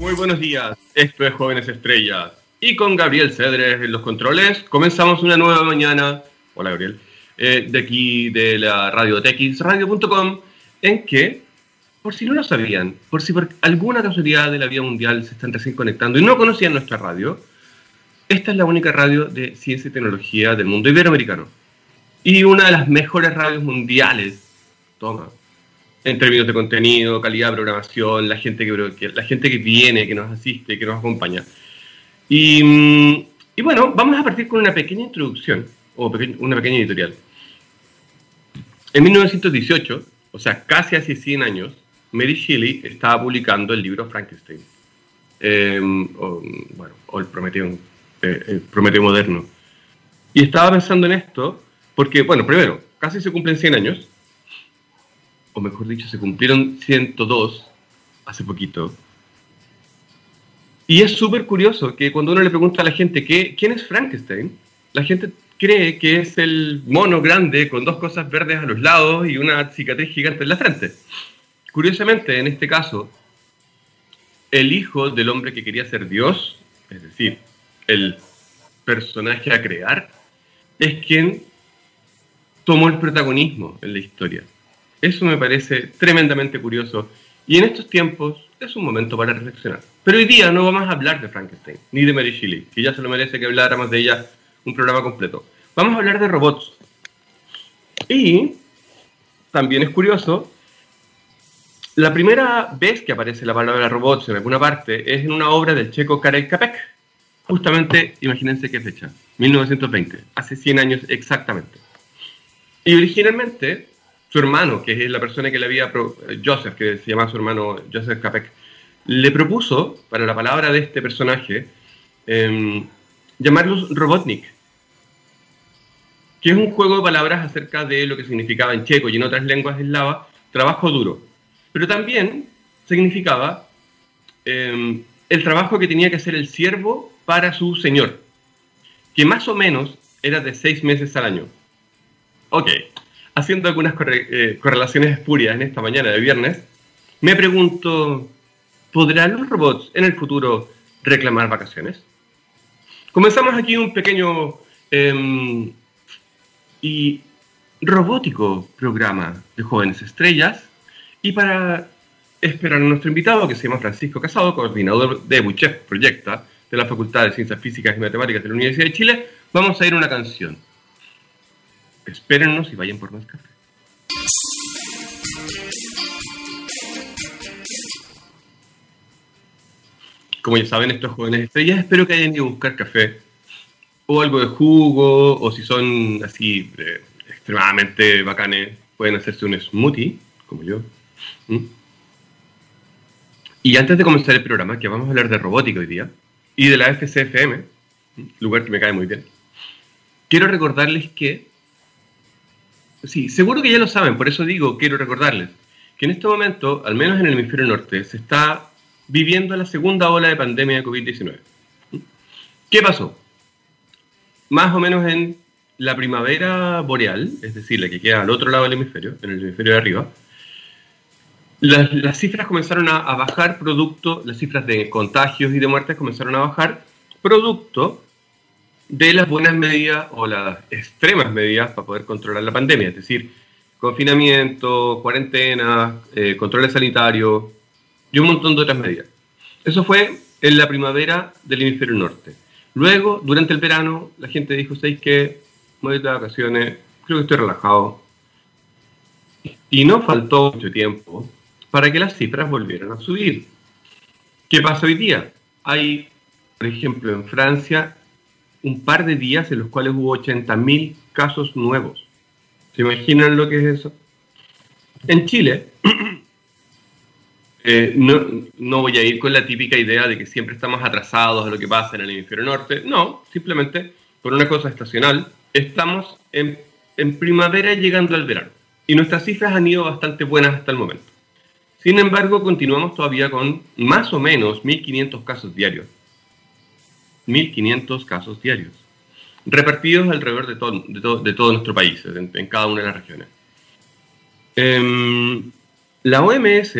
Muy buenos días, esto es Jóvenes Estrellas. Y con Gabriel Cedres en los controles, comenzamos una nueva mañana. Hola Gabriel. Eh, de aquí de la radio Radio.com, en que, por si no lo sabían, por si por alguna casualidad de la vida mundial se están recién conectando y no conocían nuestra radio, esta es la única radio de ciencia y tecnología del mundo iberoamericano. Y una de las mejores radios mundiales. Toma, en términos de contenido, calidad de programación, la gente que, la gente que viene, que nos asiste, que nos acompaña. Y, mm, y bueno, vamos a partir con una pequeña introducción, o una pequeña editorial. En 1918, o sea, casi hace 100 años, Mary Shelley estaba publicando el libro Frankenstein, em, o, bueno, o el Prometeo, eh, el Prometeo moderno. Y estaba pensando en esto porque, bueno, primero, casi se cumplen 100 años, o mejor dicho, se cumplieron 102 hace poquito. Y es súper curioso que cuando uno le pregunta a la gente ¿qué, quién es Frankenstein, la gente cree que es el mono grande con dos cosas verdes a los lados y una cicatriz gigante en la frente. Curiosamente, en este caso, el hijo del hombre que quería ser Dios, es decir, el personaje a crear, es quien tomó el protagonismo en la historia. Eso me parece tremendamente curioso y en estos tiempos es un momento para reflexionar. Pero hoy día no vamos a hablar de Frankenstein, ni de Mary Shelley, que ya se lo merece que habláramos de ella un programa completo. Vamos a hablar de robots. Y también es curioso, la primera vez que aparece la palabra robots en alguna parte es en una obra del checo Karel Capek. Justamente, imagínense qué fecha, 1920, hace 100 años exactamente. Y originalmente su hermano, que es la persona que le había, Joseph, que se llama su hermano Joseph Capek, le propuso para la palabra de este personaje eh, llamarlos Robotnik, que es un juego de palabras acerca de lo que significaba en checo y en otras lenguas eslava trabajo duro, pero también significaba em, el trabajo que tenía que hacer el siervo para su señor, que más o menos era de seis meses al año. Ok, haciendo algunas eh, correlaciones espurias en esta mañana de viernes, me pregunto, ¿podrán los robots en el futuro reclamar vacaciones? Comenzamos aquí un pequeño em, y robótico programa de jóvenes estrellas y para esperar a nuestro invitado que se llama Francisco Casado, coordinador de Buchef Proyecta de la Facultad de Ciencias Físicas y Matemáticas de la Universidad de Chile, vamos a ir a una canción. Espérennos y vayan por más café. Como ya saben, estos jóvenes estrellas, espero que hayan ido a buscar café o algo de jugo, o si son así eh, extremadamente bacanes, pueden hacerse un smoothie, como yo. Y antes de comenzar el programa, que vamos a hablar de robótica hoy día, y de la FCFM, lugar que me cae muy bien, quiero recordarles que Sí, seguro que ya lo saben, por eso digo, quiero recordarles, que en este momento, al menos en el hemisferio norte, se está viviendo la segunda ola de pandemia de COVID-19. ¿Qué pasó? Más o menos en la primavera boreal, es decir, la que queda al otro lado del hemisferio, en el hemisferio de arriba, las, cifras comenzaron a, a, bajar producto, las cifras de contagios y de muertes comenzaron a bajar producto de las buenas medidas o las extremas medidas para poder controlar la pandemia, es decir, confinamiento, cuarentena, eh, controles sanitarios y un montón de otras medidas. Eso fue en la primavera del hemisferio norte. Luego, durante el verano, la gente dijo, ¿sabéis qué? Me voy de vacaciones, creo que estoy relajado. Y no faltó mucho tiempo para que las cifras volvieran a subir. ¿Qué pasa hoy día? Hay, por ejemplo, en Francia un par de días en los cuales hubo 80.000 casos nuevos. ¿Se imaginan lo que es eso? En Chile, eh, no, no, voy a ir con la típica idea de que siempre estamos atrasados a lo que pasa en el hemisferio norte. No, simplemente por una cosa estacional, estamos en, en primavera llegando al verano. Y nuestras cifras han ido bastante buenas hasta el momento. Sin embargo, continuamos todavía con más o menos 1.500 casos diarios 1.500 casos diarios, repartidos alrededor de todo, de todo, nuestro país, en, cada una de las regiones. Em, la OMS,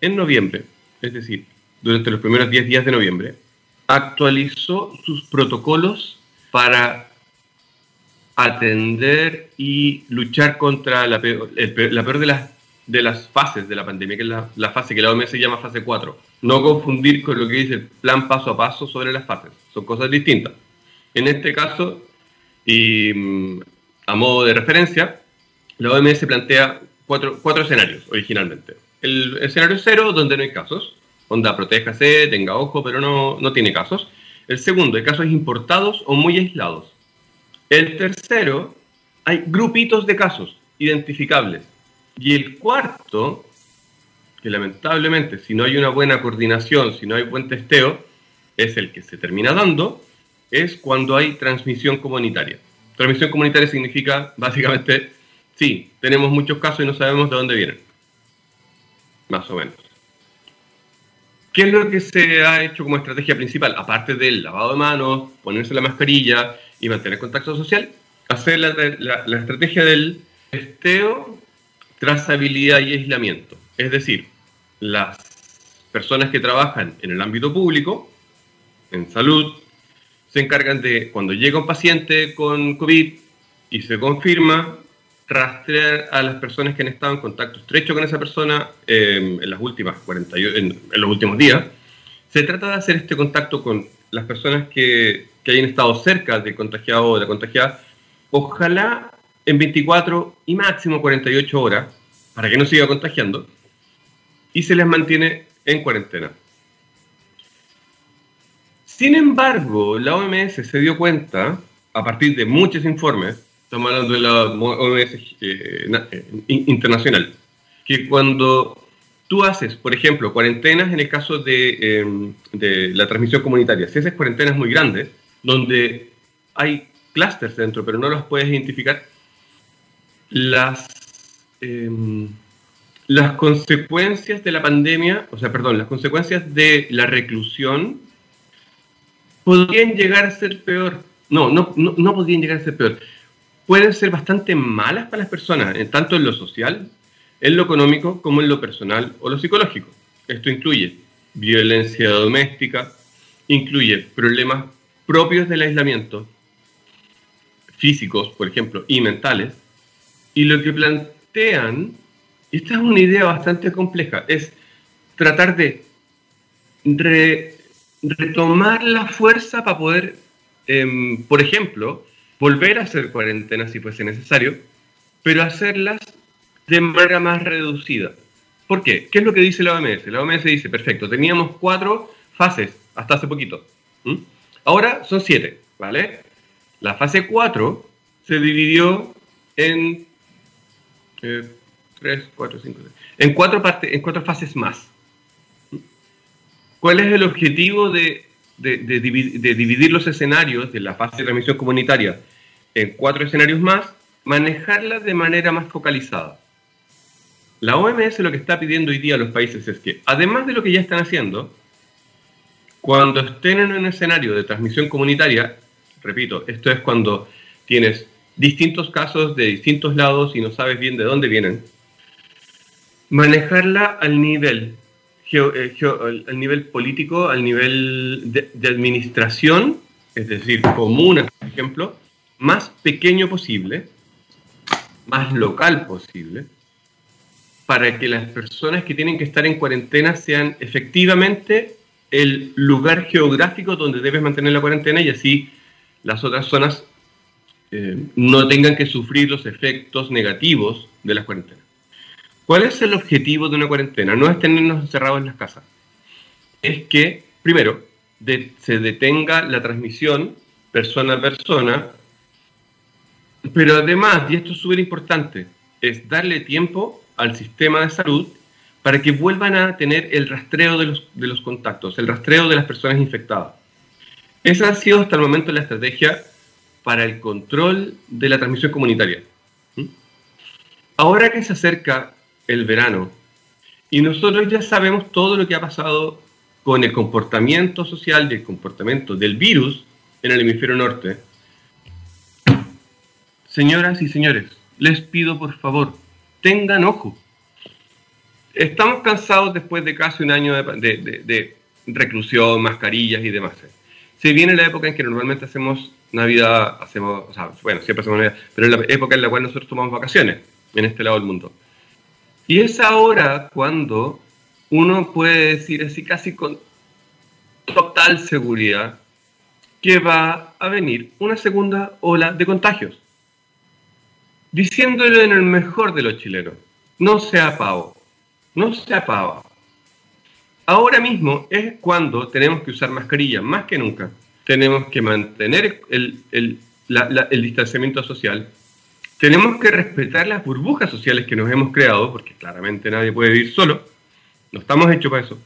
en noviembre, es decir, durante los primeros 10 días de noviembre, actualizó sus protocolos para atender y luchar contra la peor, la de, las, de fases de la pandemia, que es la, fase que la OMS llama fase 4. No confundir con lo que dice el plan paso a paso sobre las fases, son cosas distintas. En este caso, y mm, a modo de referencia, la OMS plantea cuatro, cuatro escenarios originalmente. El escenario cero, donde no hay casos, onda protéjase, tenga ojo, pero no, no tiene casos. El segundo, hay casos importados o muy aislados. El tercero, hay grupitos de casos identificables. Y el cuarto, que lamentablemente si no hay una buena coordinación, si no hay buen testeo, es el que se termina dando, es cuando hay transmisión comunitaria. Transmisión comunitaria significa básicamente, sí, tenemos muchos casos y no sabemos de dónde vienen. Más o menos. ¿Qué es lo que se ha hecho como estrategia principal? Aparte del lavado de manos, ponerse la mascarilla y mantener contacto social, hacer la, estrategia del testeo, trazabilidad y aislamiento. Es decir, las personas que trabajan en el ámbito público, en salud, se encargan de, cuando llega un paciente con COVID y se confirma, rastrear a las personas que han estado en contacto estrecho con esa persona eh, en las últimas 40, en, los últimos días. Se trata de hacer este contacto con las personas que, que hayan estado cerca del contagiado o de la contagiada, ojalá en 24 y máximo 48 horas, para que no siga contagiando, y se les mantiene en cuarentena. Sin embargo, la OMS se dio cuenta, a partir de muchos informes, estamos hablando de la OMS eh, eh, internacional, que cuando tú haces, por ejemplo, cuarentenas en el caso de, de, la transmisión comunitaria, si haces cuarentenas muy grandes, donde hay clústeres dentro, pero no los puedes identificar, las, em, las consecuencias de la pandemia, o sea, perdón, las consecuencias de la reclusión podrían llegar a ser peor. No, no, no, no podrían llegar a ser peor pueden ser bastante malas para las personas, tanto en lo social, en lo económico, como en lo personal o lo psicológico. Esto incluye violencia doméstica, incluye problemas propios del aislamiento, físicos, por ejemplo, y mentales. Y lo que plantean, esta es una idea bastante compleja, es tratar de retomar la fuerza para poder, em, por ejemplo, volver a hacer cuarentenas si fuese necesario, pero hacerlas de manera más reducida. ¿Por qué? ¿Qué es lo que dice la OMS? La OMS dice, perfecto, teníamos cuatro fases hasta hace poquito. Ahora son siete, ¿vale? La fase 4 se dividió en eh, tres, cuatro, cinco, en cuatro partes, en cuatro fases más. ¿Cuál es el objetivo de de, dividir los escenarios de la fase de transmisión comunitaria en cuatro escenarios más, manejarla de manera más focalizada. La OMS lo que está pidiendo hoy día a los países es que, además de lo que ya están haciendo, cuando estén en un escenario de transmisión comunitaria, repito, esto es cuando tienes distintos casos de distintos lados y no sabes bien de dónde vienen, manejarla al nivel eh, al nivel político, al nivel de, administración, es decir, comuna, por ejemplo, más pequeño posible, más local posible, para que las personas que tienen que estar en cuarentena sean efectivamente el lugar geográfico donde debes mantener la cuarentena y así las otras zonas eh, no tengan que sufrir los efectos negativos de las cuarentenas. ¿Cuál es el objetivo de una cuarentena? No es tenernos encerrados en las casas. Es que, primero, se detenga la transmisión persona a persona, pero además, y esto es súper importante, es darle tiempo al sistema de salud para que vuelvan a tener el rastreo de los, contactos, el rastreo de las personas infectadas. Esa ha sido hasta el momento la estrategia para el control de la transmisión comunitaria. ¿Mm? Ahora que se acerca el verano. Y nosotros ya sabemos todo lo que ha pasado con el comportamiento social y el comportamiento del virus en el hemisferio norte. Señoras y señores, les pido por favor, tengan ojo. Estamos cansados después de casi un año de, reclusión, mascarillas y demás. Se viene la época en que normalmente hacemos Navidad, hacemos, o bueno, siempre hacemos Navidad, pero es la época en la cual nosotros tomamos vacaciones en este lado del mundo. Y es ahora cuando uno puede decir así casi con total seguridad que va a venir una segunda ola de contagios. Diciéndolo en el mejor de los chilenos, no sea pavo, no sea pava. Ahora mismo es cuando tenemos que usar mascarilla, más que nunca. Tenemos que mantener el, el, el distanciamiento social. Tenemos que respetar las burbujas sociales que nos hemos creado, porque claramente nadie puede vivir solo. No estamos hechos para eso.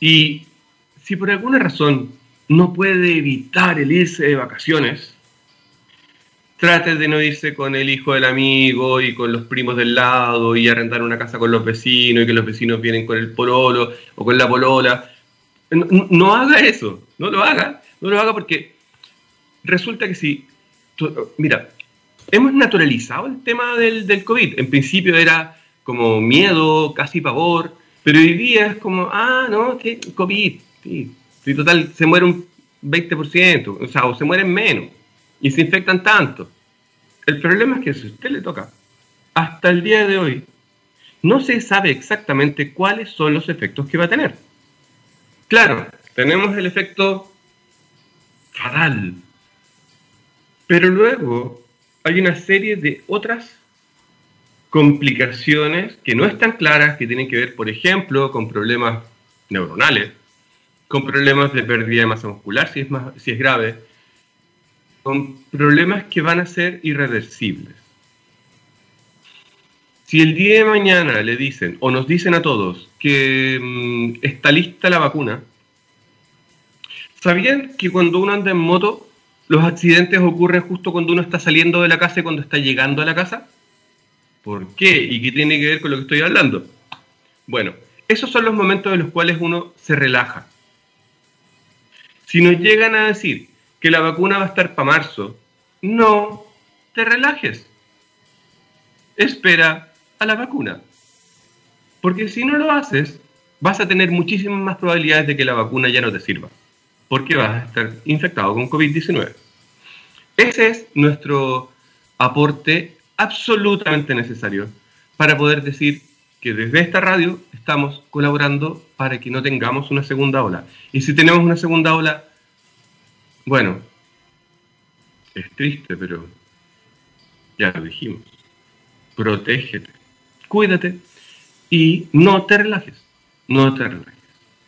Y si por alguna razón no puede evitar el irse de vacaciones, trate de no irse con el hijo del amigo y con los primos del lado y arrendar una casa con los vecinos y que los vecinos vienen con el pololo o con la polola. No, haga eso, no lo haga, no lo haga porque resulta que si, mira, hemos naturalizado el tema del, del COVID. En principio era como miedo, casi pavor, pero hoy día es como, ah, no, que COVID, sí, total, se muere un 20%, o sea, o se mueren menos y se infectan tanto. El problema es que si a usted le toca, hasta el día de hoy, no se sabe exactamente cuáles son los efectos que va a tener. Claro, tenemos el efecto fatal, pero luego hay una serie de otras complicaciones que no están claras, que tienen que ver, por ejemplo, con problemas neuronales, con problemas de pérdida de masa muscular, si es, más, si es grave, con problemas que van a ser irreversibles. Si el día de mañana le dicen, o nos dicen a todos, que mm, está lista la vacuna, ¿sabían que cuando uno anda en moto, los accidentes ocurren justo cuando uno está saliendo de la casa y cuando está llegando a la casa? ¿Por qué? ¿Y qué tiene que ver con lo que estoy hablando? Bueno, esos son los momentos en los cuales uno se relaja. Si nos llegan a decir que la vacuna va a estar para marzo. No te relajes. Espera a la vacuna. Porque si no lo haces, vas a tener muchísimas más probabilidades de que la vacuna ya no te sirva. Porque vas a estar infectado con COVID-19. Ese es nuestro aporte absolutamente necesario para poder decir que desde esta radio estamos colaborando para que no tengamos una segunda ola. Y si tenemos una segunda ola, bueno, es triste, pero ya lo dijimos. Protégete, cuídate y no te relajes. No te relajes.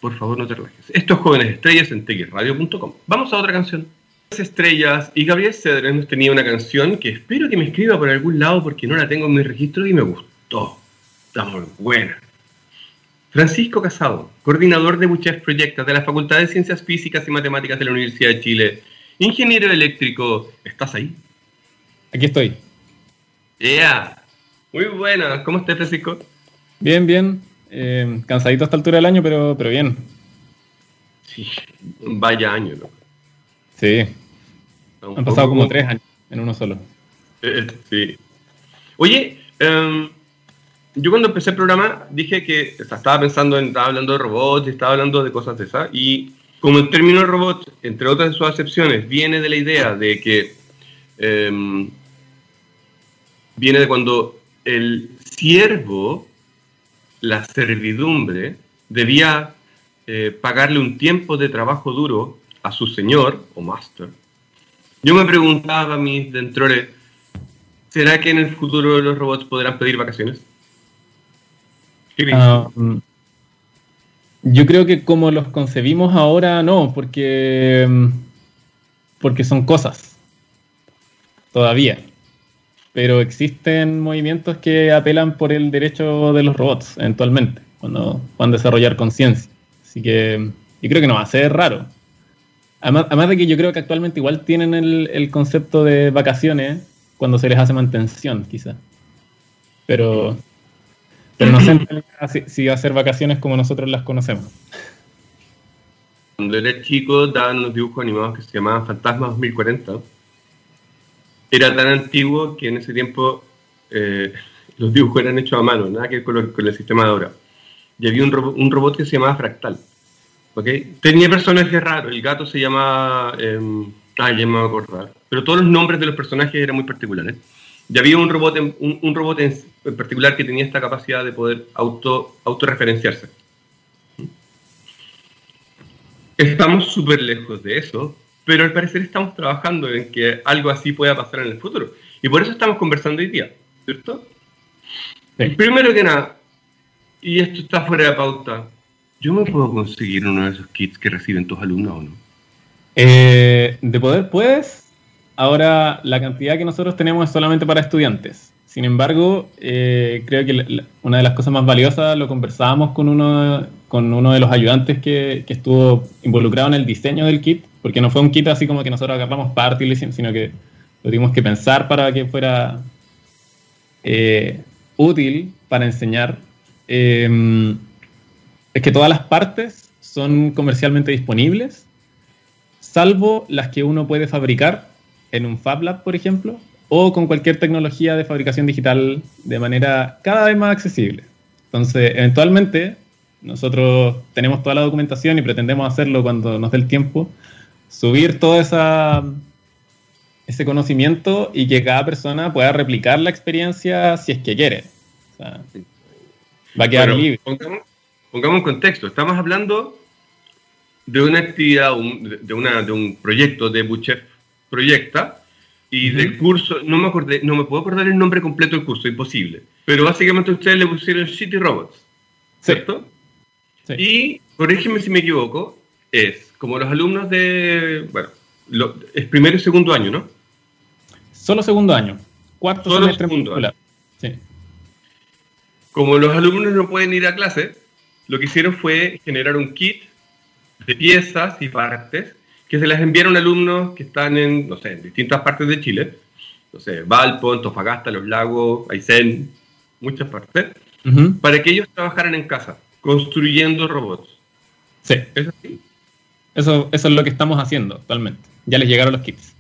Por favor, no te relajes. Estos jóvenes estrellas en texradio.com. Vamos a otra canción. Estrellas y Gabriel Cedres nos tenía una canción que espero que me escriba por algún lado porque no la tengo en mi registro y me gustó. Está muy buena. Francisco Casado, coordinador de muchas proyectos de la Facultad de Ciencias Físicas y Matemáticas de la Universidad de Chile. Ingeniero eléctrico, ¿estás ahí? Aquí estoy. Yeah. Muy buena. ¿Cómo estás, Francisco? Bien, bien. Eh, cansadito a esta altura del año, pero, pero bien. Sí, vaya año, ¿no? Sí. Han pasado como tres años en uno solo. Eh, sí. Oye, um, yo cuando empecé el programa dije que estaba pensando en, estaba hablando de robots, estaba hablando de cosas de esas, y como el término robot, entre otras de sus acepciones, viene de la idea de que em, viene de cuando el siervo, la servidumbre, debía eh, pagarle un tiempo de trabajo duro a su señor o master. Yo me preguntaba a mis ¿será que en el futuro los robots podrán pedir vacaciones? Ah, mm, yo creo que como los concebimos ahora, no, porque, mm, porque son cosas. Todavía. Pero existen movimientos que apelan por el derecho de los robots, eventualmente, cuando van a desarrollar conciencia. Así que yo creo que no va a ser raro. Además, de que yo creo que actualmente igual tienen el, el concepto de vacaciones cuando se les hace mantención, quizá. Pero pero no sé si, va a ser vacaciones como nosotros las conocemos. Cuando era chico daban unos dibujos animados que se llamaban Fantasma 2040. Era tan antiguo que en ese tiempo eh, los dibujos eran hechos a mano, nada que ver con, el sistema de ahora. Y había un, robot que se llamaba Fractal. ¿ok? Tenía personajes raros, el gato se llamaba... Eh, ah, ya me voy a acordar. Pero todos los nombres de los personajes eran muy particulares. Y había un robot en, un, un robot en particular que tenía esta capacidad de poder auto, autorreferenciarse. Estamos súper lejos de eso, pero al parecer estamos trabajando en que algo así pueda pasar en el futuro. Y por eso estamos conversando hoy día, ¿cierto? Sí. Primero que nada, y esto está fuera de pauta, ¿yo me puedo conseguir uno de esos kits que reciben tus alumnos o no? Eh, de poder puedes. Ahora, la cantidad que nosotros tenemos es solamente para estudiantes. Sin embargo, eh, creo que la- la- una de las cosas más valiosas lo conversábamos con uno, con uno de los ayudantes que, que estuvo involucrado en el diseño del kit, porque no fue un kit así como que nosotros agarramos parte y sino que lo tuvimos que pensar para que fuera eh, útil para enseñar. Eh, es que todas las partes son comercialmente disponibles, salvo las que uno puede fabricar en un Fab Lab, por ejemplo, o con cualquier tecnología de fabricación digital de manera cada vez más accesible. Entonces, eventualmente, nosotros tenemos toda la documentación y pretendemos hacerlo cuando nos dé el tiempo, subir todo esa, ese conocimiento y que cada persona pueda replicar la experiencia si es que quiere. O sea, va a quedar Bueno, libre. Pongamos, pongamos en contexto. Estamos hablando de una actividad, un- de, una, de un proyecto de Buchef Proyecta y Ujú. del curso, no me, acordé, no me puedo acordar el nombre completo del curso, imposible. Pero básicamente ustedes le pusieron City Robots, Sí, ¿cierto? sí. Y, corrígeme si me equivoco, es como los alumnos de, bueno, lo- es primero y segundo año, ¿no? Solo segundo año. Cuarto Solo semestre segundo particular. Sí. Como los alumnos no pueden ir a clase, lo que hicieron fue generar un kit de piezas y partes que se las enviaron alumnos que están en, no sé, en distintas partes de Chile. No sé, Valpo, Antofagasta, Los Lagos, Aysén, muchas partes, Ujú. para que ellos trabajaran en casa, construyendo robots. Sí. ¿Es así? Eso, eso es lo que estamos haciendo actualmente. Ya les llegaron los kits.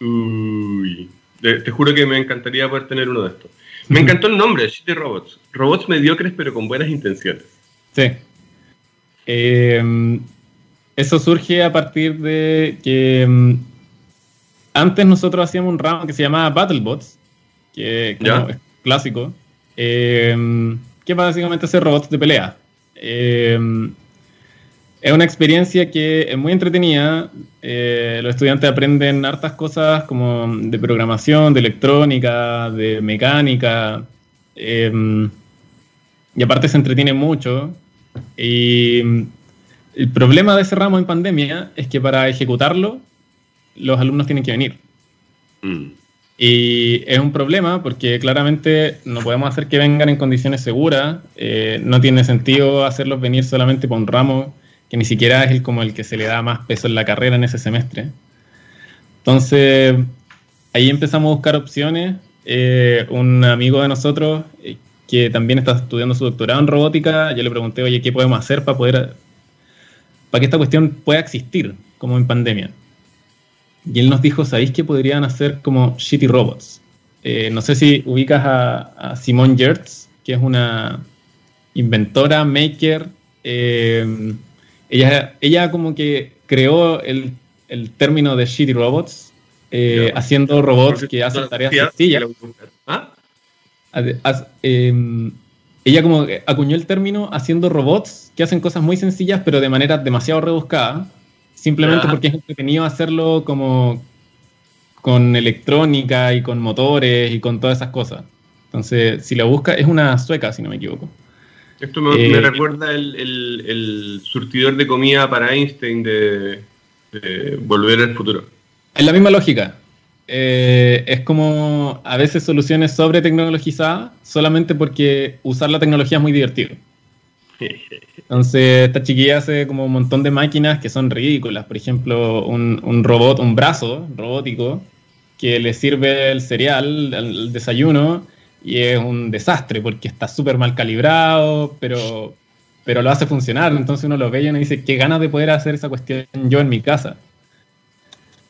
Uy, te, te juro que me encantaría poder tener uno de estos. Me encantó el nombre, Shitty Robots. Robots mediocres pero con buenas intenciones. Sí. Eh, eso surge a partir de que mm, antes nosotros hacíamos un ramo que se llamaba BattleBots, que como es clásico, eh, que básicamente hacer robots de pelea. Eh, es una experiencia que es muy entretenida. eh, los estudiantes aprenden hartas cosas como de programación, de electrónica, de mecánica. eh, y aparte se entretiene mucho. Y mm, el problema de ese ramo en pandemia es que para ejecutarlo, los alumnos tienen que venir. Mm. Y es un problema porque claramente no podemos hacer que vengan en condiciones seguras. eh, no tiene sentido hacerlos venir solamente para un ramo que ni siquiera es el, como el que se le da más peso en la carrera en ese semestre. Entonces, ahí empezamos a buscar opciones. Eh, un amigo de nosotros eh, que también está estudiando su doctorado en robótica, yo le pregunté, oye, ¿qué podemos hacer para poder, para que esta cuestión pueda existir como en pandemia? Y él nos dijo, ¿sabéis que podrían hacer como shitty robots? Eh, no sé si ubicas a, a Simone que es una inventora, maker. Ella, ella como que creó el, el término de shitty robots, eh, haciendo robots que hacen tareas sencillas. ¿Ah? Eh, ella como que acuñó el término haciendo robots que hacen cosas muy sencillas pero de manera demasiado rebuscada, simplemente porque es entretenido hacerlo como con electrónica y con motores y con todas esas cosas. Entonces, si la busca, es una sueca, si no me equivoco. Esto me, Eh, me recuerda el, el- el surtidor de comida para Einstein de, de Volver al Futuro. Es la misma lógica. Eh, es como a veces soluciones sobre tecnologizadas solamente porque usar la tecnología es muy divertido. Entonces, esta chiquilla hace como un montón de máquinas que son ridículas. Por ejemplo, un, un robot, un brazo robótico que le sirve el cereal, el, el desayuno, y es un desastre porque está súper mal calibrado, pero, pero lo hace funcionar. Entonces uno lo ve y uno dice, qué ganas de poder hacer esa cuestión yo en mi casa.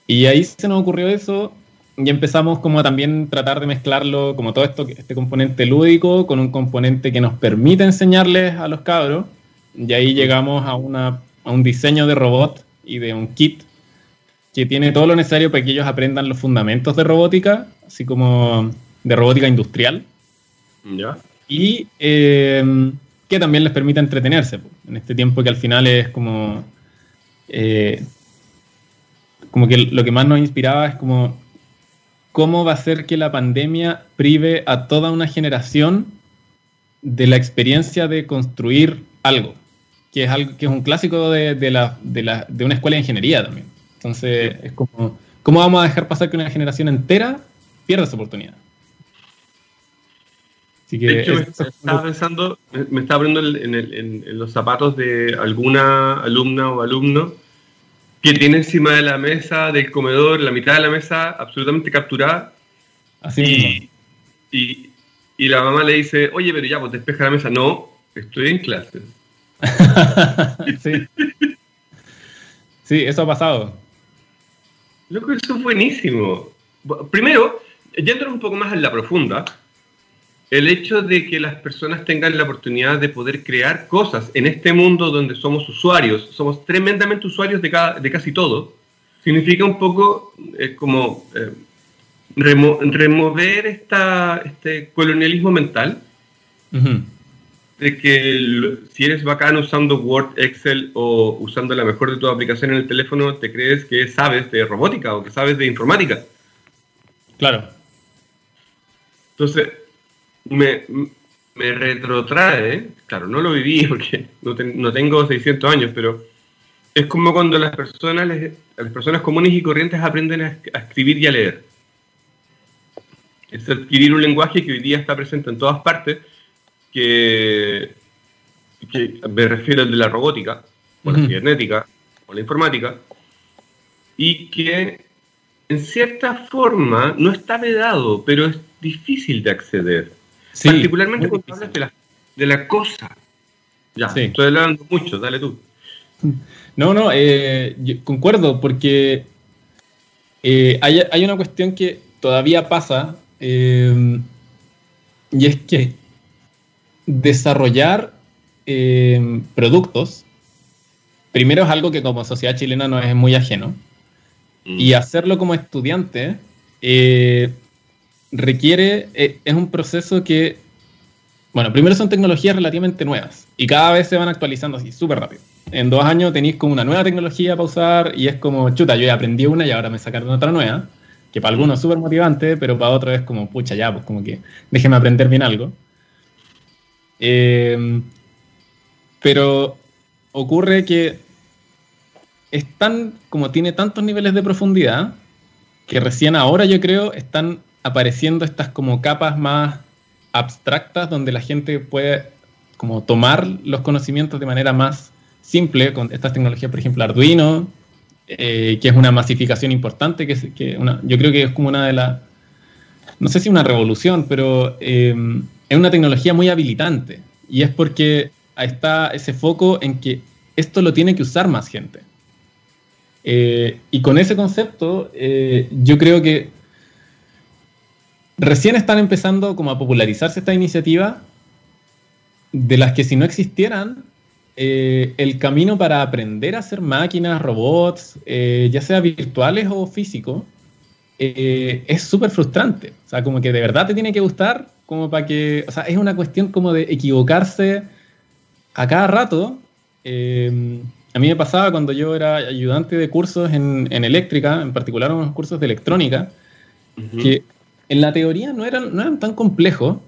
Y ahí se nos ocurrió eso y empezamos como a también tratar de mezclarlo, como todo esto, este componente lúdico, con un componente que nos permite enseñarles a los cabros y ahí llegamos a, una, a un diseño de robot y de un kit que tiene todo lo necesario para que ellos aprendan los fundamentos de robótica, así como de robótica industrial. ¿Ya? Y eh, que también les permita entretenerse en este tiempo que al final es como... Eh, como que lo que más nos inspiraba es como cómo va a ser que la pandemia prive a toda una generación de la experiencia de construir algo, que es, algo, que es un clásico de, de, la, de, la, de una escuela de ingeniería también. Entonces, es como, ¿cómo vamos a dejar pasar que una generación entera pierda esa oportunidad? Así que de hecho, me estaba pensando, me estaba poniendo en, en, los zapatos de alguna alumna o alumno que tiene encima de la mesa del comedor, la mitad de la mesa absolutamente capturada. Así y, y, y, la mamá le dice, oye, pero ya, pues despeja la mesa. No, estoy en clase. sí. sí, eso ha pasado. Loco, eso es buenísimo. Primero, yendo un poco más en la profunda, el hecho de que las personas tengan la oportunidad de poder crear cosas en este mundo donde somos usuarios, somos tremendamente usuarios de, de casi todo, significa un poco eh, como eh, remover esta, este colonialismo mental de que si eres bacán usando Word, Excel o usando la mejor de tus aplicaciones en el teléfono, te crees que sabes de robótica o que sabes de informática. Claro. Entonces, me, me retrotrae, claro, no lo viví porque no, no, tengo 600 años, pero es como cuando las personas, las personas comunes y corrientes aprenden a, a escribir y a leer. Es adquirir un lenguaje que hoy día está presente en todas partes, que, me refiero al de la robótica, o la cibernética, o la informática, y que en cierta forma no está vedado, pero es difícil de acceder. Particularmente cuando hablas de la, de la cosa. Ya, estoy hablando mucho, dale tú. No, no, eh, concuerdo, porque eh, hay, hay, una cuestión que todavía pasa, eh, y es que desarrollar eh, productos, primero es algo que como sociedad chilena no es muy ajeno, mm. y hacerlo como estudiante eh, requiere, eh, es un proceso que, bueno, primero son tecnologías relativamente nuevas, y cada vez se van actualizando así, súper rápido. En dos años tenéis como una nueva tecnología para usar, y es como, chuta, yo ya aprendí una y ahora me sacaron otra nueva, que para algunos es súper motivante, pero para otros es como, pucha, ya, pues como que déjeme aprender bien algo. Eh, pero ocurre que es tan, como tiene tantos niveles de profundidad, que recién ahora yo creo están apareciendo estas como capas más abstractas donde la gente puede como tomar los conocimientos de manera más simple con estas tecnologías, por ejemplo Arduino, eh, que es una masificación importante, que, que una, yo creo que es como una de las, no sé si una revolución, pero eh, es una tecnología muy habilitante y es porque está ese foco en que esto lo tiene que usar más gente. Eh, y con ese concepto, yo creo que recién están empezando como a popularizarse esta iniciativa de las que si no existieran, eh, el camino para aprender a hacer máquinas, robots, ya sea virtuales o físicos, es súper frustrante. O sea, como que de verdad te tiene que gustar como para que, o sea, es una cuestión como de equivocarse a cada rato. Eh, a mí me pasaba cuando yo era ayudante de cursos en, eléctrica, en particular unos cursos de electrónica, que en la teoría no eran, no eran tan complejos,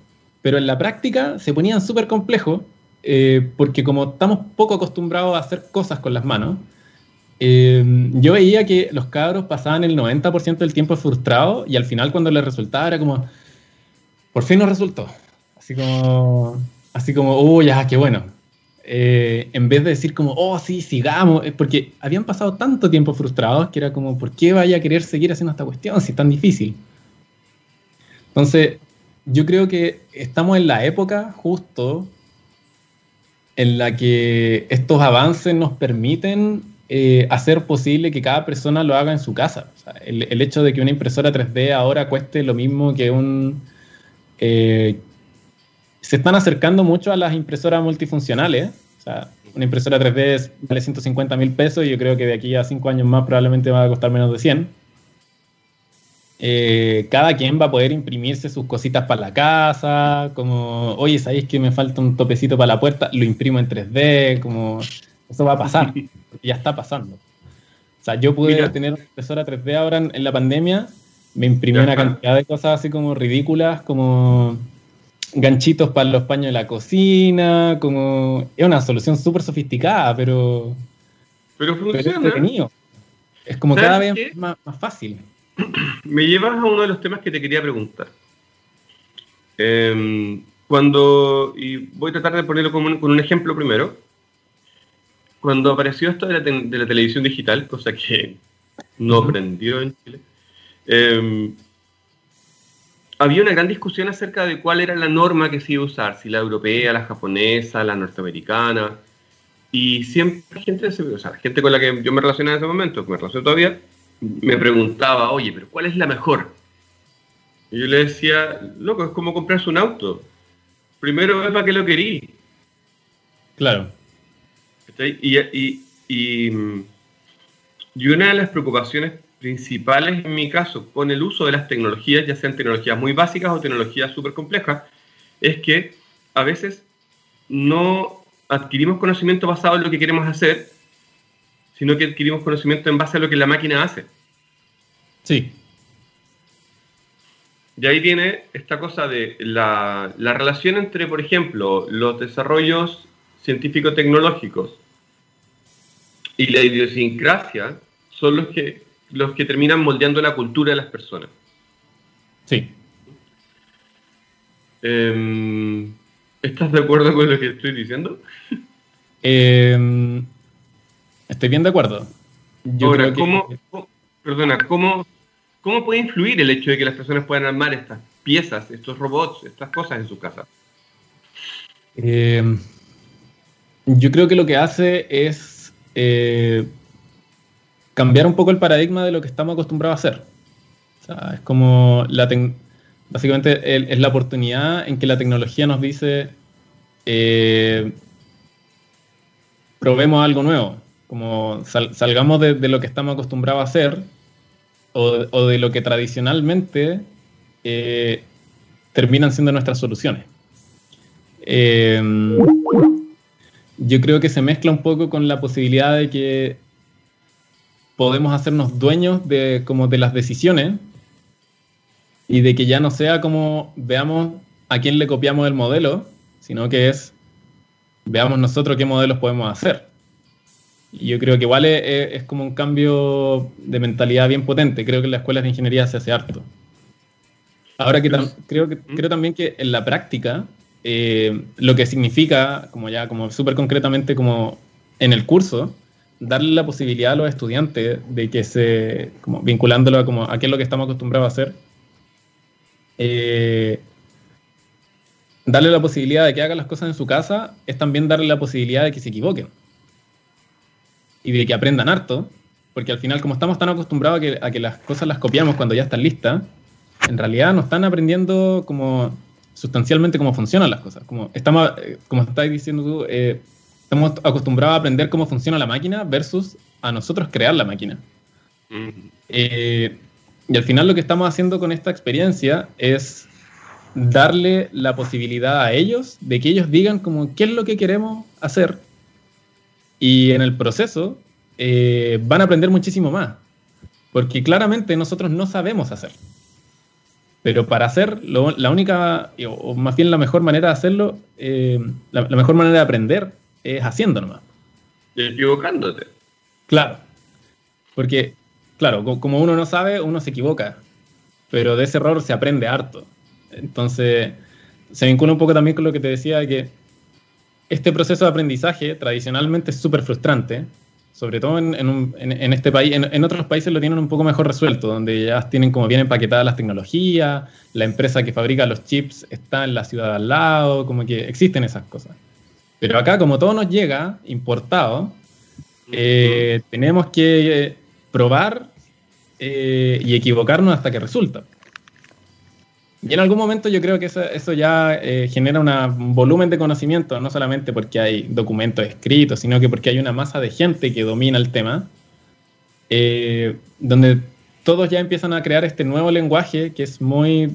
pero en la práctica se ponían súper complejos, eh, porque como estamos poco acostumbrados a hacer cosas con las manos, eh, yo veía que los cabros pasaban el 90% del tiempo frustrados y al final cuando les resultaba era como, por fin nos resultó. Así como, así como, oh, ya, qué bueno. Eh, en vez de decir como, oh, sí, sigamos, porque habían pasado tanto tiempo frustrados que era como, ¿por qué vaya a querer seguir haciendo esta cuestión si es tan difícil? Entonces, yo creo que estamos en la época justo en la que estos avances nos permiten eh, hacer posible que cada persona lo haga en su casa. el, hecho de que una impresora 3D ahora cueste lo mismo que un, eh, se están acercando mucho a las impresoras multifuncionales. O sea, una impresora 3D vale 150 mil pesos y yo creo que de aquí a 5 años más probablemente va a costar menos de 100. Eh, cada quien va a poder imprimirse sus cositas para la casa, como, oye, ¿sabéis que me falta un topecito para la puerta? Lo imprimo en 3D, como, eso va a pasar, ya está pasando. O sea, yo pude tener una impresora 3D ahora en, la pandemia, me imprimí una cantidad de cosas así como ridículas, como ganchitos para los paños de la cocina, como... Es una solución súper sofisticada, pero... Pero funciona. Es como cada vez más, fácil. Me llevas a uno de los temas que te quería preguntar. Em, cuando, y voy a tratar de ponerlo con un ejemplo primero cuando apareció esto de la, televisión digital, cosa que no aprendió en Chile, em, había una gran discusión acerca de cuál era la norma que se iba a usar, si la europea, la japonesa, la norteamericana. Y siempre gente, o sea, gente con la que yo me relacionaba en ese momento, que me relaciono todavía, me preguntaba, oye, pero ¿cuál es la mejor? Y yo le decía, loco, es como comprarse un auto. Primero ve para qué lo querí. Claro. Y, y, una de las preocupaciones principales en mi caso con el uso de las tecnologías, ya sean tecnologías muy básicas o tecnologías súper complejas, es que a veces no adquirimos conocimiento basado en lo que queremos hacer, sino que adquirimos conocimiento en base a lo que la máquina hace. Sí. Y ahí viene esta cosa de la, la relación entre, por ejemplo, los desarrollos científico-tecnológicos y la idiosincrasia son los que, los que terminan moldeando la cultura de las personas. Sí. Em, ¿Estás de acuerdo con lo que estoy diciendo? Em, estoy bien de acuerdo. Ahora, ¿cómo, perdona, ¿cómo, ¿cómo puede influir el hecho de que las personas puedan armar estas piezas, estos robots, estas cosas en su casa? Eh, yo creo que lo que hace es eh, cambiar un poco el paradigma de lo que estamos acostumbrados a hacer. O sea, es como la básicamente es la oportunidad en que la tecnología nos dice eh, probemos algo nuevo, como salgamos de, lo que estamos acostumbrados a hacer o, de lo que tradicionalmente eh, terminan siendo nuestras soluciones. Eh, yo creo que se mezcla un poco con la posibilidad de que podemos hacernos dueños de, como de las decisiones y de que ya no sea como veamos a quién le copiamos el modelo, sino que es veamos nosotros qué modelos podemos hacer. Yo creo que igual es, como un cambio de mentalidad bien potente. Creo que en las escuelas de ingeniería se hace harto. Ahora que creo, que, creo también que en la práctica eh, lo que significa, como ya, como súper concretamente, como en el curso, darle la posibilidad a los estudiantes de que se, como vinculándolo a, como, a qué es lo que estamos acostumbrados a hacer, eh, darle la posibilidad de que hagan las cosas en su casa es también darle la posibilidad de que se equivoquen y de que aprendan harto, porque al final como estamos tan acostumbrados a que, a que las cosas las copiamos cuando ya están listas, en realidad no están aprendiendo como sustancialmente cómo funcionan las cosas. Como, estamos, eh, como estás diciendo tú, eh, estamos acostumbrados a aprender cómo funciona la máquina versus a nosotros crear la máquina. Eh, y al final lo que estamos haciendo con esta experiencia es darle la posibilidad a ellos de que ellos digan como qué es lo que queremos hacer y en el proceso van a aprender muchísimo más porque claramente nosotros no sabemos hacer. Pero para hacer, la única, o más bien la mejor manera de hacerlo, eh, la, mejor manera de aprender es haciendo nomás. Y equivocándote. Claro. Porque, claro, como uno no sabe, uno se equivoca. Pero de ese error se aprende harto. Entonces, se vincula un poco también con lo que te decía, que este proceso de aprendizaje tradicionalmente es súper frustrante, sobre todo en, este país, en, otros países lo tienen un poco mejor resuelto, donde ya tienen como bien empaquetadas las tecnologías, la empresa que fabrica los chips está en la ciudad al lado, como que existen esas cosas. Pero acá, como todo nos llega importado, eh, tenemos que probar eh, y equivocarnos hasta que resulta. Y en algún momento yo creo que eso, ya eh, genera un volumen de conocimiento, no solamente porque hay documentos escritos, sino que porque hay una masa de gente que domina el tema, eh, donde todos ya empiezan a crear este nuevo lenguaje que es muy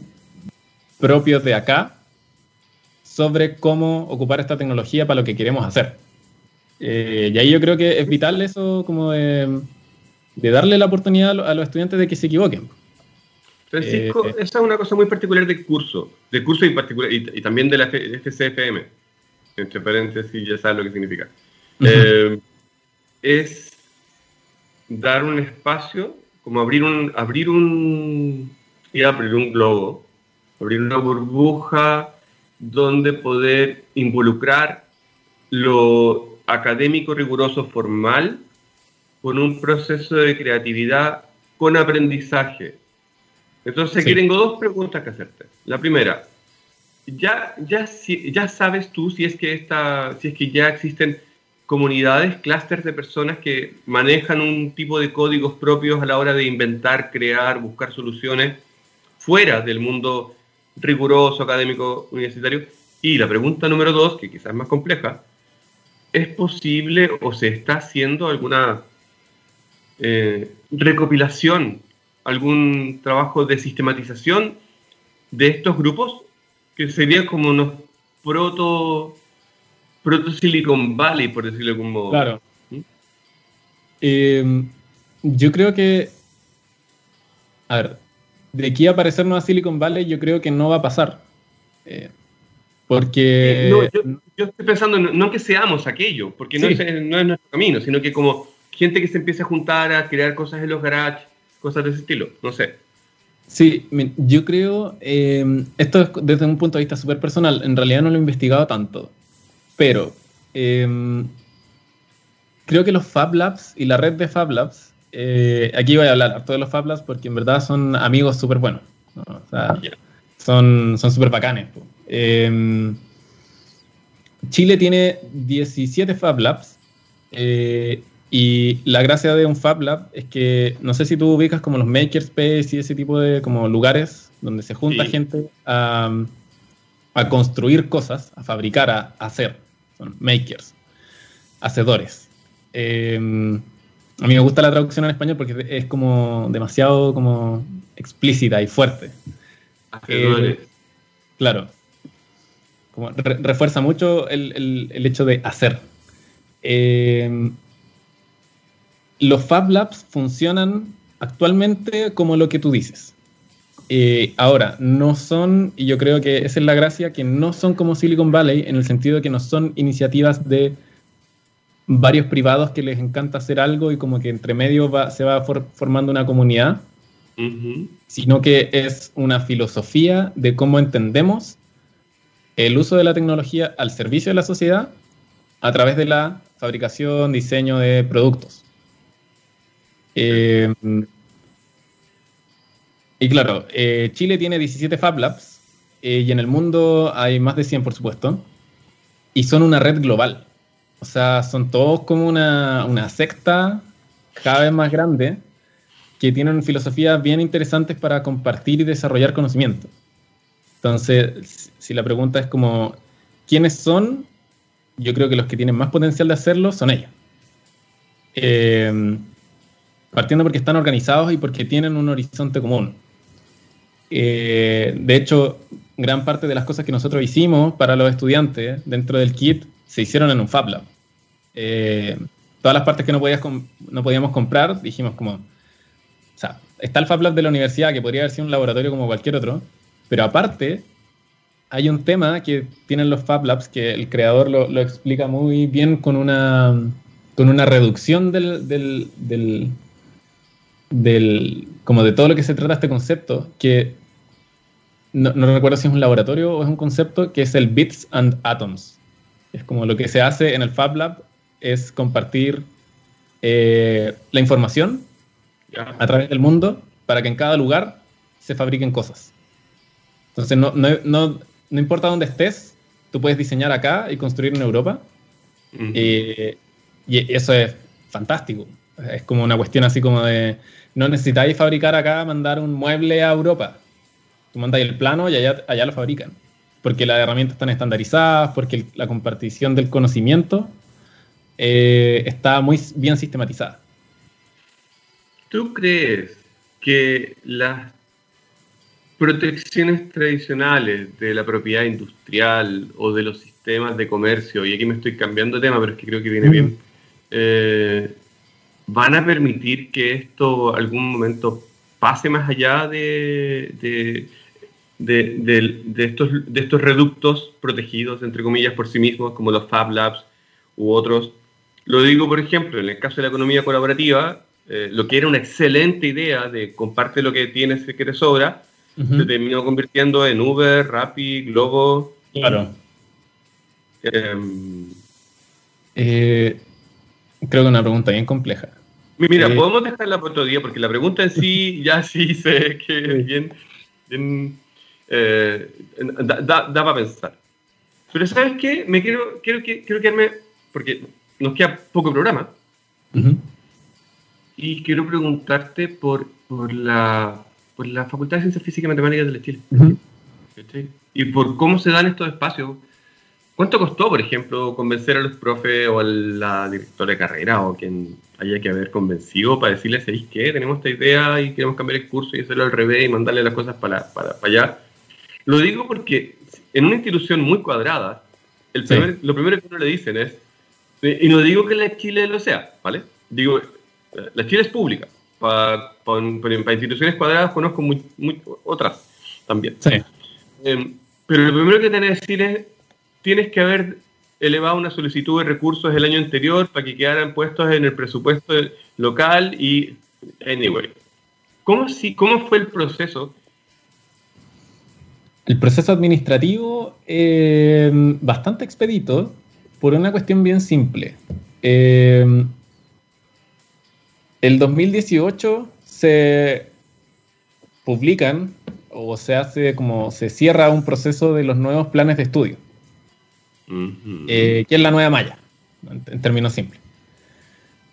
propio de acá, sobre cómo ocupar esta tecnología para lo que queremos hacer. Eh, y ahí yo creo que es vital eso como de, darle la oportunidad a los estudiantes de que se equivoquen. Francisco, eh, esa es una cosa muy particular del curso, del curso y, particular, y, también de la FCFM, entre paréntesis, ya sabes lo que significa. Eh, es dar un espacio, como abrir un, abrir un, y abrir un globo, abrir una burbuja donde poder involucrar lo académico, riguroso, formal, con un proceso de creatividad, con aprendizaje entonces aquí tengo dos preguntas que hacerte. La primera, ya, ya, ya sabes tú si es, que esta, si es que ya existen comunidades, clústeres de personas que manejan un tipo de códigos propios a la hora de inventar, crear, buscar soluciones fuera del mundo riguroso, académico, universitario. Y la pregunta número dos, que quizás es más compleja, ¿es posible o se está haciendo alguna eh, recopilación algún trabajo de sistematización de estos grupos, que sería como unos proto, proto Silicon Valley, por decirlo de algún modo. Claro. ¿Mm? Em, yo creo que, a ver, de aquí a aparecer nueva Silicon Valley, yo creo que no va a pasar. Eh, porque... No, yo, estoy pensando, no, que seamos aquello, porque no, es, no es nuestro camino, sino que como gente que se empieza a juntar a crear cosas en los garages, cosas de ese estilo, no sé. Sí, yo creo, em, esto es desde un punto de vista súper personal, en realidad no lo he investigado tanto, pero em, creo que los Fab Labs y la red de Fab Labs, eh, aquí voy a hablar de los Fab Labs porque en verdad son amigos súper buenos, son súper bacanes. Em, Chile tiene 17 Fab Labs eh, y la gracia de un Fab Lab es que no sé si tú ubicas como los makerspace y ese tipo de como lugares donde se junta gente a, construir cosas, a fabricar, a, hacer. Son makers, hacedores. Em, a mí me gusta la traducción en español porque es como demasiado como explícita y fuerte. Hacedores. Eh, claro. Como refuerza mucho el, el, hecho de hacer. Eh, los Fab Labs funcionan actualmente como lo que tú dices. Eh, ahora, no son, y yo creo que esa es la gracia, que no son como Silicon Valley en el sentido de que no son iniciativas de varios privados que les encanta hacer algo y como que entre medio se va formando una comunidad, sino que es una filosofía de cómo entendemos el uso de la tecnología al servicio de la sociedad a través de la fabricación, diseño de productos. Eh, y claro, eh, Chile tiene 17 Fab Labs eh, y en el mundo hay más de 100, por supuesto, y son una red global. O sea, son todos como una, una secta cada vez más grande que tienen filosofías bien interesantes para compartir y desarrollar conocimiento. Entonces, si la pregunta es como, ¿quiénes son? Yo creo que los que tienen más potencial de hacerlo son ellos. Eh, partiendo porque están organizados y porque tienen un horizonte común. Eh, de hecho, gran parte de las cosas que nosotros hicimos para los estudiantes dentro del kit se hicieron en un Fab Lab. Eh, todas las partes que no, podíamos comprar, dijimos como, o sea, está el Fab Lab de la universidad, que podría haber sido un laboratorio como cualquier otro, pero aparte hay un tema que tienen los Fab Labs que el creador lo, explica muy bien con una, con una reducción del del, como de todo lo que se trata este concepto, que no, recuerdo si es un laboratorio o es un concepto, que es el Bits and Atoms. Es como lo que se hace en el Fab Lab es compartir eh, la información a través del mundo para que en cada lugar se fabriquen cosas. Entonces, no, no, no, no importa dónde estés, tú puedes diseñar acá y construir en Europa. Eh, y eso es fantástico. Es como una cuestión así como de, no necesitáis fabricar acá, mandar un mueble a Europa. Tú mandas el plano y allá, allá lo fabrican. Porque las herramientas están estandarizadas, porque la compartición del conocimiento eh, está muy bien sistematizada. ¿Tú crees que las protecciones tradicionales de la propiedad industrial o de los sistemas de comercio, y aquí me estoy cambiando de tema, pero es que creo que viene bien, eh, van a permitir que esto algún momento pase más allá de, de, de, estos, de estos reductos protegidos, entre comillas, por sí mismos, como los Fab Labs u otros. Lo digo, por ejemplo, en el caso de la economía colaborativa, eh, lo que era una excelente idea de comparte lo que tienes que te sobra, se terminó convirtiendo en Uber, Rappi, Globo. Claro. Em, eh, creo que una pregunta bien compleja. Mira, eh, podemos dejarla para otro día porque la pregunta en sí ya sí sé que es bien, eh, da, para pensar. Pero ¿sabes qué? Me quiero, quiero, quiero quedarme, porque nos queda poco programa, y quiero preguntarte por, por, la, por la Facultad de Ciencias Físicas y Matemáticas de Chile. Y por cómo se dan estos espacios. ¿Cuánto costó, por ejemplo, convencer a los profes o a la directora de carrera o quien haya que haber convencido para decirles, ¿sabéis qué? Tenemos esta idea y queremos cambiar el curso y hacerlo al revés y mandarle las cosas para, para, allá. Lo digo porque en una institución muy cuadrada, el lo primero que uno le dicen es, y no digo que la Chile lo sea, ¿vale? Digo, la Chile es pública. Para, instituciones cuadradas conozco muy, otras también. Sí. Em, pero lo primero que tenés que decir es, tienes que haber elevado una solicitud de recursos el año anterior para que quedaran puestos en el presupuesto local y, anyway, ¿cómo, si, cómo fue el proceso? El proceso administrativo, eh, bastante expedito, por una cuestión bien simple. Eh, el 2018 se publican o se hace como se cierra un proceso de los nuevos planes de estudio. Eh, que es la nueva malla, en, términos simples.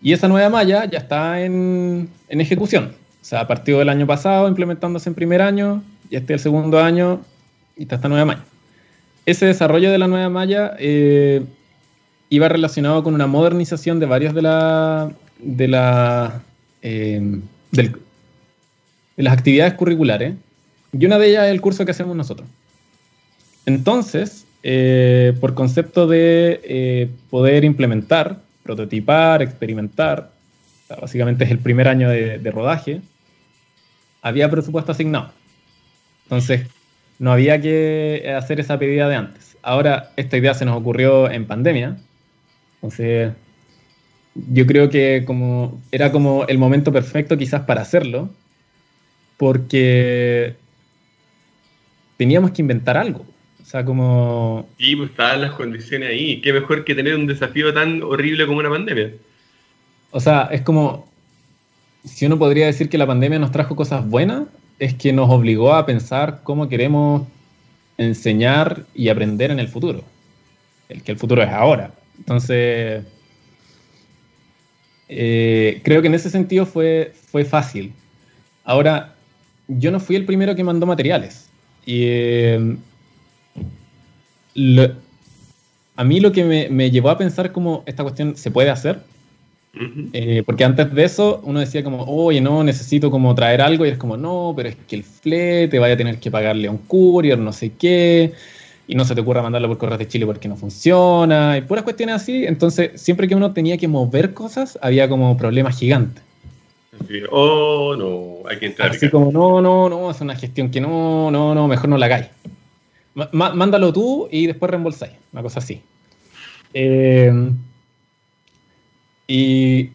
Y esa nueva malla ya está en, ejecución. O sea, a partir del año pasado, implementándose en primer año, y este es el segundo año, y está esta nueva malla. Ese desarrollo de la nueva malla eh, iba relacionado con una modernización de varias de, la, de, la, eh, de las actividades curriculares, y una de ellas es el curso que hacemos nosotros. Entonces, eh, por concepto de eh, poder implementar, prototipar, experimentar, básicamente es el primer año de, rodaje, había presupuesto asignado. Entonces, no había que hacer esa pedida de antes. Ahora, esta idea se nos ocurrió en pandemia. Entonces, yo creo que como era como el momento perfecto quizás para hacerlo, porque teníamos que inventar algo. O sea, como... Sí, pues estaban las condiciones ahí. Qué mejor que tener un desafío tan horrible como una pandemia. O sea, es como... Si uno podría decir que la pandemia nos trajo cosas buenas, es que nos obligó a pensar cómo queremos enseñar y aprender en el futuro. El que el futuro es ahora. Entonces, eh, creo que en ese sentido fue, fue fácil. Ahora, yo no fui el primero que mandó materiales. Y eh, a mí lo que me, llevó a pensar cómo esta cuestión se puede hacer, eh, porque antes de eso uno decía como, oye, no, necesito como traer algo, y es como, no, pero es que el flete, vaya a tener que pagarle a un courier, no sé qué, y no se te ocurra mandarlo por correos de Chile porque no funciona, y puras cuestiones así, entonces siempre que uno tenía que mover cosas, había como problemas gigantes. oh, no, hay que entrar. Así como, no, no, no, es una gestión que no, no, no, mejor no la hagáis mándalo tú y después reembolsáis, una cosa así. Eh, y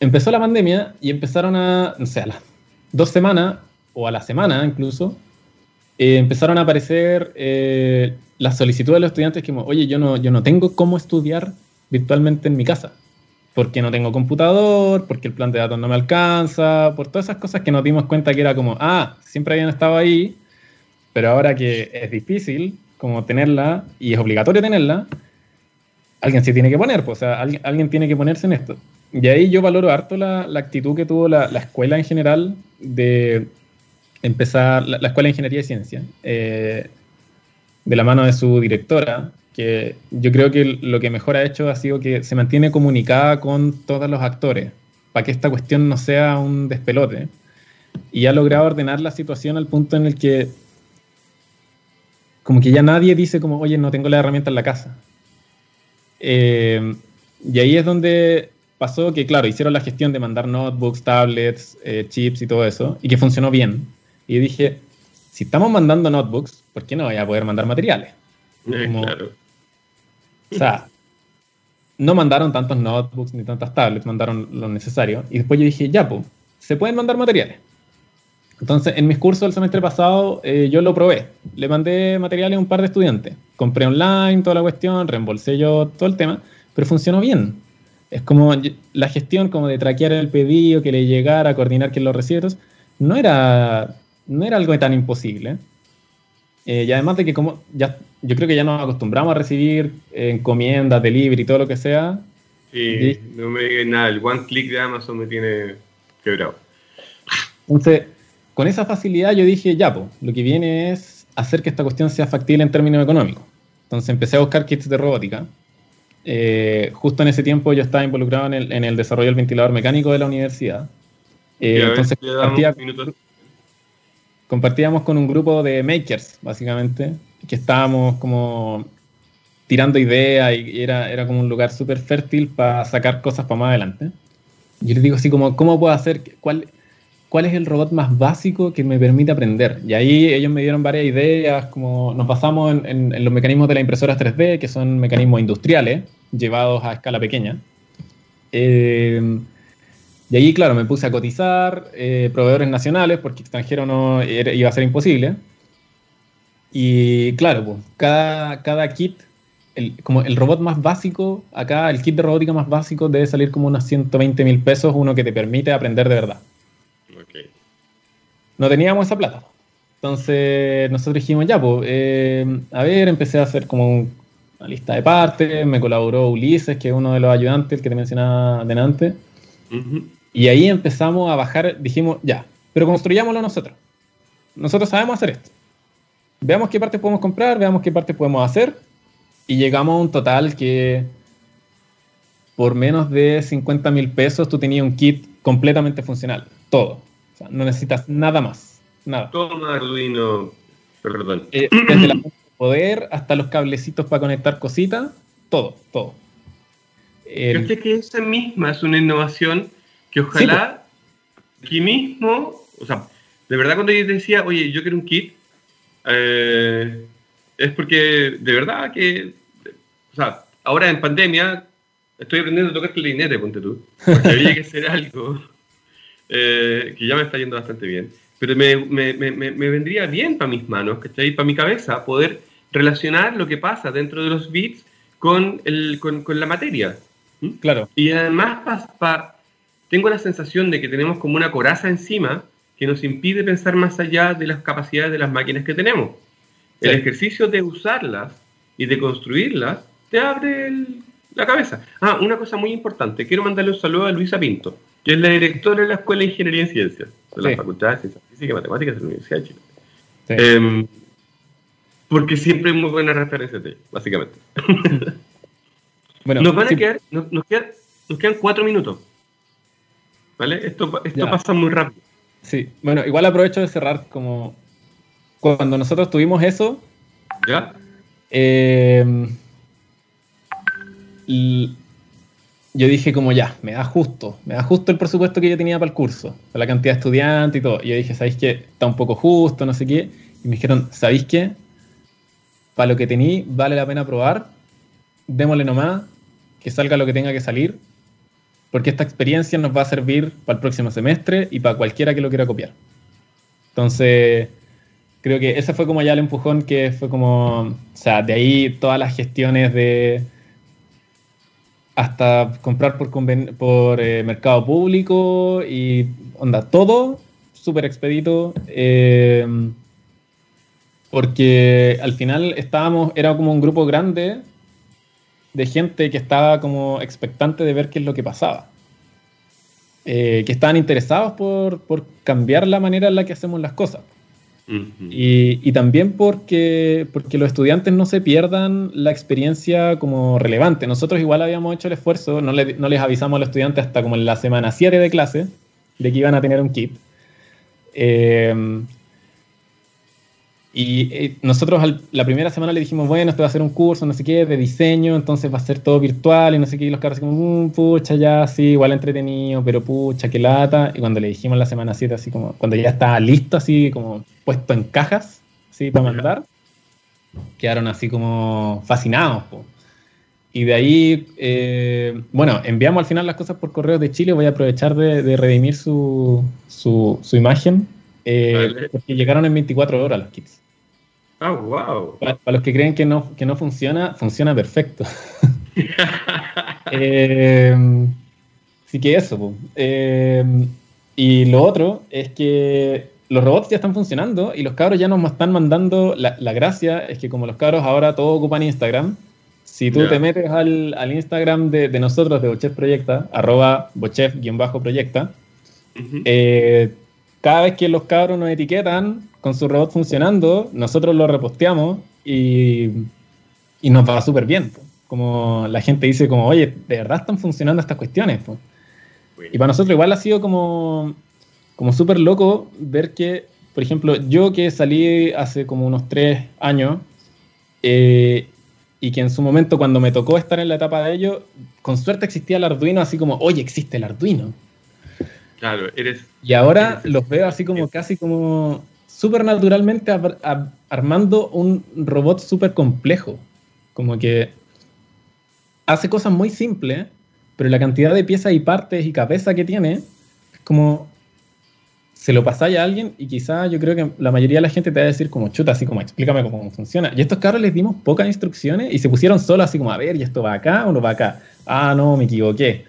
empezó la pandemia y empezaron a, no sé, a las dos semanas o a la semana incluso, eh, empezaron a aparecer eh, las solicitudes de los estudiantes que, oye, yo no, yo no tengo cómo estudiar virtualmente en mi casa, porque no tengo computador, porque el plan de datos no me alcanza, por todas esas cosas que nos dimos cuenta que era como, ah, siempre habían estado ahí, pero ahora que es difícil como tenerla y es obligatorio tenerla, alguien se tiene que poner, pues, o sea, alguien, tiene que ponerse en esto. Y ahí yo valoro harto la, actitud que tuvo la, escuela en general de empezar la, Escuela de Ingeniería y Ciencia, eh, de la mano de su directora, que yo creo que lo que mejor ha hecho ha sido que se mantiene comunicada con todos los actores, para que esta cuestión no sea un despelote, y ha logrado ordenar la situación al punto en el que como que ya nadie dice como, oye, no tengo la herramienta en la casa. Eh, y ahí es donde pasó que, claro, hicieron la gestión de mandar notebooks, tablets, eh, chips y todo eso, y que funcionó bien. Y dije, si estamos mandando notebooks, ¿por qué no voy a poder mandar materiales? Eh, claro. O sea, no mandaron tantos notebooks ni tantas tablets, mandaron lo necesario. Y después yo dije, ya, pues, se pueden mandar materiales. Entonces, en mis cursos del semestre pasado, eh, yo lo probé. Le mandé materiales a un par de estudiantes. Compré online toda la cuestión, reembolsé yo todo el tema, pero funcionó bien. Es como la gestión como de traquear el pedido, que le llegara, coordinar quién lo recibe, no era, no era algo tan imposible. Eh, y además de que como ya, yo creo que ya nos acostumbramos a recibir encomiendas, delivery y todo lo que sea. Sí, no me digas nada, el one click de Amazon me tiene quebrado. Entonces, con esa facilidad yo dije, ya, pues, lo que viene es hacer que esta cuestión sea factible en términos económicos. Entonces empecé a buscar kits de robótica. Eh, justo en ese tiempo yo estaba involucrado en el, desarrollo del ventilador mecánico de la universidad. Eh, entonces compartíamos con un grupo de makers, básicamente, que estábamos como tirando ideas y era, era como un lugar súper fértil para sacar cosas para más adelante. Yo les digo así como, ¿cómo puedo hacer? ¿Cuál, cuál es el robot más básico que me permite aprender. Y ahí ellos me dieron varias ideas, como nos basamos en, los mecanismos de las impresoras 3D, que son mecanismos industriales, llevados a escala pequeña. Eh, y ahí, claro, me puse a cotizar eh, proveedores nacionales, porque extranjero no iba a ser imposible. Y claro, pues, cada, cada kit, como el robot más básico, acá el kit de robótica más básico debe salir como unos 120 mil pesos, uno que te permite aprender de verdad. No teníamos esa plata. Entonces nosotros dijimos, ya, pues, eh, a ver, empecé a hacer como una lista de partes, me colaboró Ulises, que es uno de los ayudantes, que te mencionaba delante. Y ahí empezamos a bajar, dijimos, ya, pero construyámoslo nosotros. Nosotros sabemos hacer esto. Veamos qué partes podemos comprar, veamos qué partes podemos hacer. Y llegamos a un total que por menos de 50 mil pesos tú tenías un kit completamente funcional. Todo no necesitas nada más. Nada. Todo Arduino, perdón. Eh, desde la poder hasta los cablecitos para conectar cositas, todo, todo. Yo sé que esa misma es una innovación que ojalá aquí mismo, o sea, de verdad cuando yo decía, oye, yo quiero un kit, eh, es porque de verdad que, o sea, ahora en pandemia estoy aprendiendo a tocar clarinete, ponte tú, porque había que hacer algo eh, que ya me está yendo bastante bien, pero me, me, me, me vendría bien para mis manos, ¿cachai? Para mi cabeza, poder relacionar lo que pasa dentro de los bits con, el, con, con la materia. Claro. Y además pa, tengo la sensación de que tenemos como una coraza encima que nos impide pensar más allá de las capacidades de las máquinas que tenemos. El ejercicio de usarlas y de construirlas te abre la cabeza. Ah, una cosa muy importante. Quiero mandarle un saludo a Luisa Pinto que es la directora de la Escuela de Ingeniería en Ciencias, de la Facultad de Ciencias Físicas y Matemáticas de la Universidad de Chile. Em, porque siempre hay muy buena referencia de ella, básicamente. bueno, nos van a quedar, nos, quedan, cuatro minutos. ¿Vale? Esto, esto pasa muy rápido. Sí, bueno, igual aprovecho de cerrar como cuando nosotros tuvimos eso. ¿Ya? Eh, yo dije como ya, me da justo, me da justo el presupuesto que yo tenía para el curso, para la cantidad de estudiantes y todo. Y yo dije, ¿sabéis qué? Está un poco justo, no sé qué. Y me dijeron, ¿sabéis qué? Para lo que tení, vale la pena probar, démosle nomás, que salga lo que tenga que salir, porque esta experiencia nos va a servir para el próximo semestre y para cualquiera que lo quiera copiar. Entonces, creo que ese fue como ya el empujón que fue como, o sea, de ahí todas las gestiones de hasta comprar por, por eh, mercado público y onda, todo súper expedito. Eh, porque al final estábamos, era como un grupo grande de gente que estaba como expectante de ver qué es lo que pasaba. eh, que estaban interesados por, por, cambiar la manera en la que hacemos las cosas. Y, y, también porque, porque los estudiantes no se pierdan la experiencia como relevante. Nosotros igual habíamos hecho el esfuerzo, no, le, no les avisamos a los estudiantes hasta como en la semana 7 de clase de que iban a tener un kit. Eh, y eh, nosotros la primera semana le dijimos, bueno, esto va a ser un curso, no sé qué, de diseño, entonces va a ser todo virtual y no sé qué. Y los carros así como, mm, pucha, ya, sí, igual entretenido, pero pucha, qué lata. Y cuando le dijimos la semana 7, así como, cuando ya estaba listo, así como puesto en cajas, así para mandar, quedaron así como fascinados. Y de ahí, eh, bueno, enviamos al final las cosas por correo de Chile. Voy a aprovechar de, redimir su, su, imagen. Eh, porque llegaron en 24 horas los kits. Ah, wow. Para, los que creen que no, que no funciona, funciona perfecto. eh, así que eso. Eh, y lo otro es que los robots ya están funcionando y los cabros ya nos están mandando. La, gracia es que, como los cabros ahora todos ocupan Instagram, si tú te metes al, al Instagram de, de, nosotros, de Bochef Proyecta, arroba bochef-proyecta, eh, cada vez que los cabros nos etiquetan con su robot funcionando, nosotros lo reposteamos y, y nos va súper bien. Como la gente dice, como, oye, de verdad están funcionando estas cuestiones. Y para nosotros igual ha sido como, como súper loco ver que, por ejemplo, yo que salí hace como unos tres años, eh, y que en su momento cuando me tocó estar en la etapa de ello, con suerte existía el Arduino, así como, oye, existe el Arduino. Claro, eres... Y ahora los veo así como casi como súper naturalmente armando un robot súper complejo. Como que hace cosas muy simples, pero la cantidad de piezas y partes y cabeza que tiene es como se lo pasáis a alguien y quizá yo creo que la mayoría de la gente te va a decir como chuta, así como explícame cómo funciona. Y a estos carros les dimos pocas instrucciones y se pusieron solo así como a ver, ¿y esto va acá o no va acá? Ah, no, me equivoqué.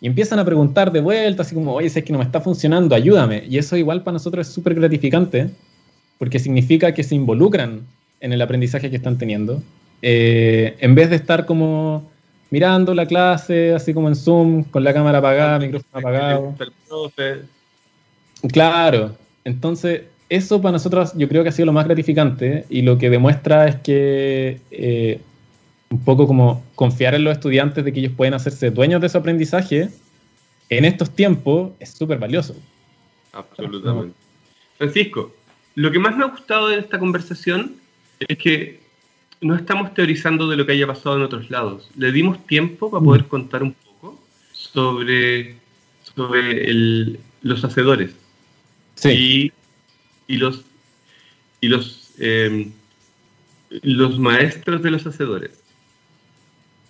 Y empiezan a preguntar de vuelta, así como, oye, si es que no me está funcionando, ayúdame. Y eso igual para nosotros es súper gratificante, porque significa que se involucran en el aprendizaje que están teniendo, eh, en vez de estar como mirando la clase, así como en Zoom, con la cámara apagada, micrófono apagado. Claro, entonces eso para nosotros yo creo que ha sido lo más gratificante y lo que demuestra es que eh, un poco como confiar en los estudiantes de que ellos pueden hacerse dueños de su aprendizaje en estos tiempos es súper valioso. Absolutamente. Francisco, lo que más me ha gustado de esta conversación es que no estamos teorizando de lo que haya pasado en otros lados. Le dimos tiempo para poder mm. contar un poco sobre, sobre los hacedores. Sí. Y, los, y los, eh, los maestros de los hacedores.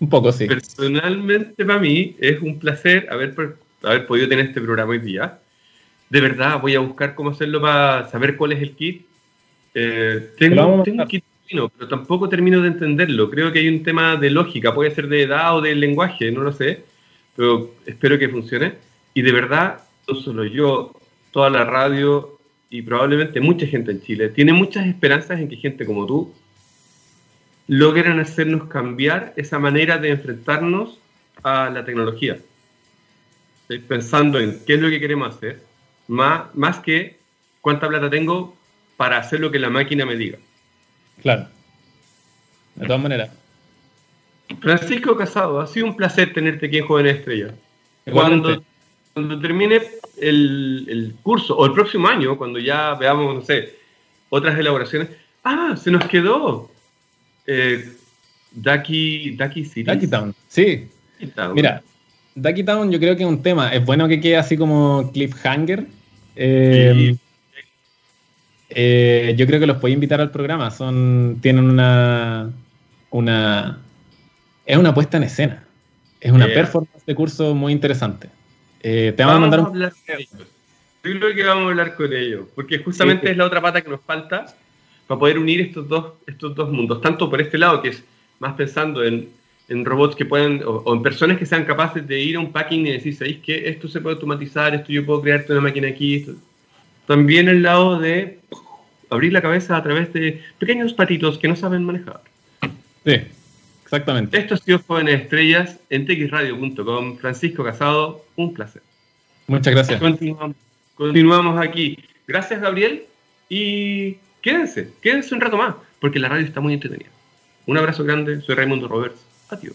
Un poco, sí. Personalmente, para mí, es un placer haber, haber podido tener este programa hoy día. De verdad, voy a buscar cómo hacerlo para saber cuál es el kit. Eh, tengo, tengo un kit pero tampoco termino de entenderlo. Creo que hay un tema de lógica, puede ser de edad o de lenguaje, no lo sé, pero espero que funcione. Y de verdad, no solo yo, toda la radio y probablemente mucha gente en Chile tiene muchas esperanzas en que gente como tú logren hacernos cambiar esa manera de enfrentarnos a la tecnología. Estoy pensando en qué es lo que queremos hacer, más, más que cuánta plata tengo para hacer lo que la máquina me diga. Claro. De todas maneras. Francisco Casado, ha sido un placer tenerte aquí en Joven Estrella. Cuando, cuando termine el, el, curso, o el próximo año, cuando ya veamos, no sé, otras elaboraciones, ah, se nos quedó eh, Ducky, Ducky City. Ducky Town, sí. Mira, Ducky Town yo creo que es un tema. Es bueno que quede así como cliffhanger. Eh, eh, yo creo que los puedo invitar al programa. Son, tienen una, una, es una puesta en escena. Es una performance de curso muy interesante. Eh, te vamos, a mandar un... Yo creo que vamos a hablar con ellos, porque justamente es la otra pata que nos falta para poder unir estos dos, estos dos mundos, tanto por este lado, que es más pensando en, en robots que pueden, o, en personas que sean capaces de ir a un packing y decir, ¿sabéis que esto se puede automatizar, esto yo puedo crearte una máquina aquí? También el lado de abrir la cabeza a través de pequeños patitos que no saben manejar. Sí, exactamente. Esto ha sido Jóvenes Estrellas en txradio.com. Francisco Casado, un placer. Muchas gracias. Continuamos, continuamos aquí. Gracias, Gabriel. Y quédense, quédense un rato más, porque la radio está muy entretenida. Un abrazo grande, soy Raimundo Roberts. Adiós.